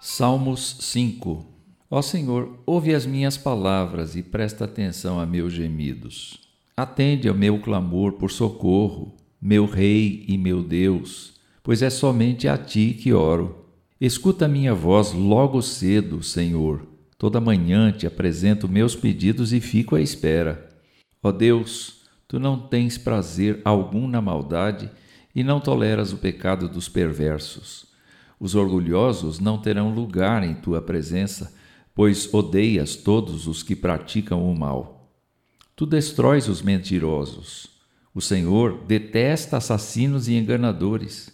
Salmos 5 Ó Senhor, ouve as minhas palavras e presta atenção a meus gemidos. Atende ao meu clamor por socorro, meu Rei e meu Deus, pois é somente a ti que oro. Escuta minha voz logo cedo, Senhor. Toda manhã te apresento meus pedidos e fico à espera. Ó Deus, tu não tens prazer algum na maldade e não toleras o pecado dos perversos. Os orgulhosos não terão lugar em tua presença, pois odeias todos os que praticam o mal. Tu destróis os mentirosos. O Senhor detesta assassinos e enganadores.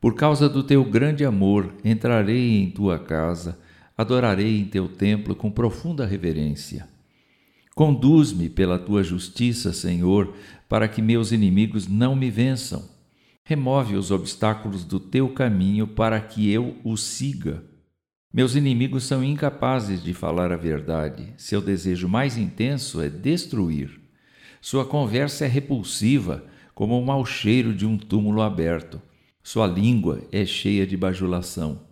Por causa do teu grande amor, entrarei em tua casa, adorarei em teu templo com profunda reverência. Conduz-me pela tua justiça, Senhor, para que meus inimigos não me vençam. Remove os obstáculos do teu caminho para que eu o siga. Meus inimigos são incapazes de falar a verdade. Seu desejo mais intenso é destruir. Sua conversa é repulsiva, como o mau cheiro de um túmulo aberto. Sua língua é cheia de bajulação.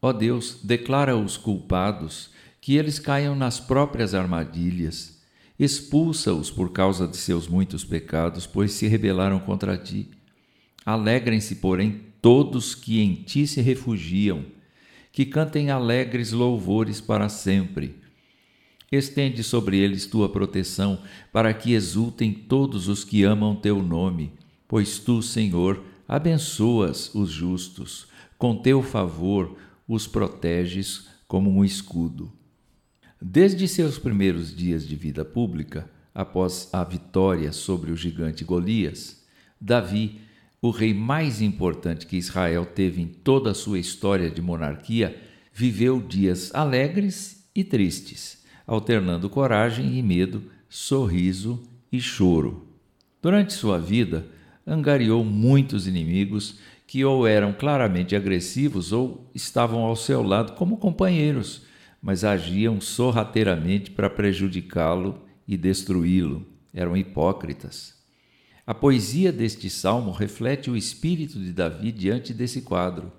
Ó Deus, declara os culpados que eles caiam nas próprias armadilhas. Expulsa-os por causa de seus muitos pecados, pois se rebelaram contra ti. Alegrem-se, porém, todos que em ti se refugiam, que cantem alegres louvores para sempre. Estende sobre eles tua proteção, para que exultem todos os que amam teu nome, pois tu, Senhor, abençoas os justos, com teu favor os proteges como um escudo. Desde seus primeiros dias de vida pública, após a vitória sobre o gigante Golias, Davi o rei mais importante que Israel teve em toda a sua história de monarquia, viveu dias alegres e tristes, alternando coragem e medo, sorriso e choro. Durante sua vida, angariou muitos inimigos que ou eram claramente agressivos ou estavam ao seu lado como companheiros, mas agiam sorrateiramente para prejudicá-lo e destruí-lo. Eram hipócritas. A poesia deste salmo reflete o espírito de Davi diante desse quadro.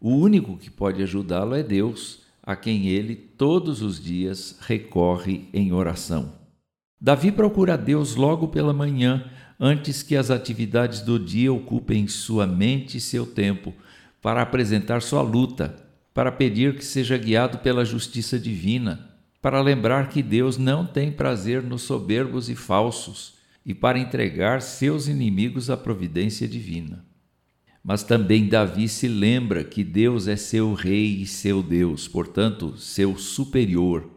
O único que pode ajudá-lo é Deus, a quem ele todos os dias recorre em oração. Davi procura Deus logo pela manhã, antes que as atividades do dia ocupem sua mente e seu tempo, para apresentar sua luta, para pedir que seja guiado pela justiça divina, para lembrar que Deus não tem prazer nos soberbos e falsos e para entregar seus inimigos à providência divina. Mas também Davi se lembra que Deus é seu rei e seu Deus, portanto, seu superior.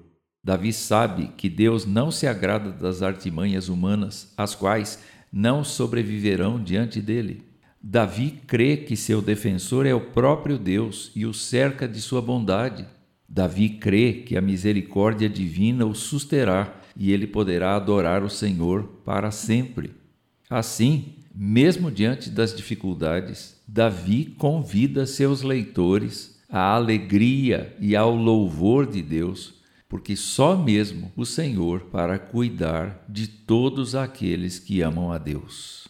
Davi sabe que Deus não se agrada das artimanhas humanas, as quais não sobreviverão diante dele. Davi crê que seu defensor é o próprio Deus e o cerca de sua bondade. Davi crê que a misericórdia divina o susterá e ele poderá adorar o Senhor para sempre. Assim, mesmo diante das dificuldades, Davi convida seus leitores à alegria e ao louvor de Deus, porque só mesmo o Senhor para cuidar de todos aqueles que amam a Deus.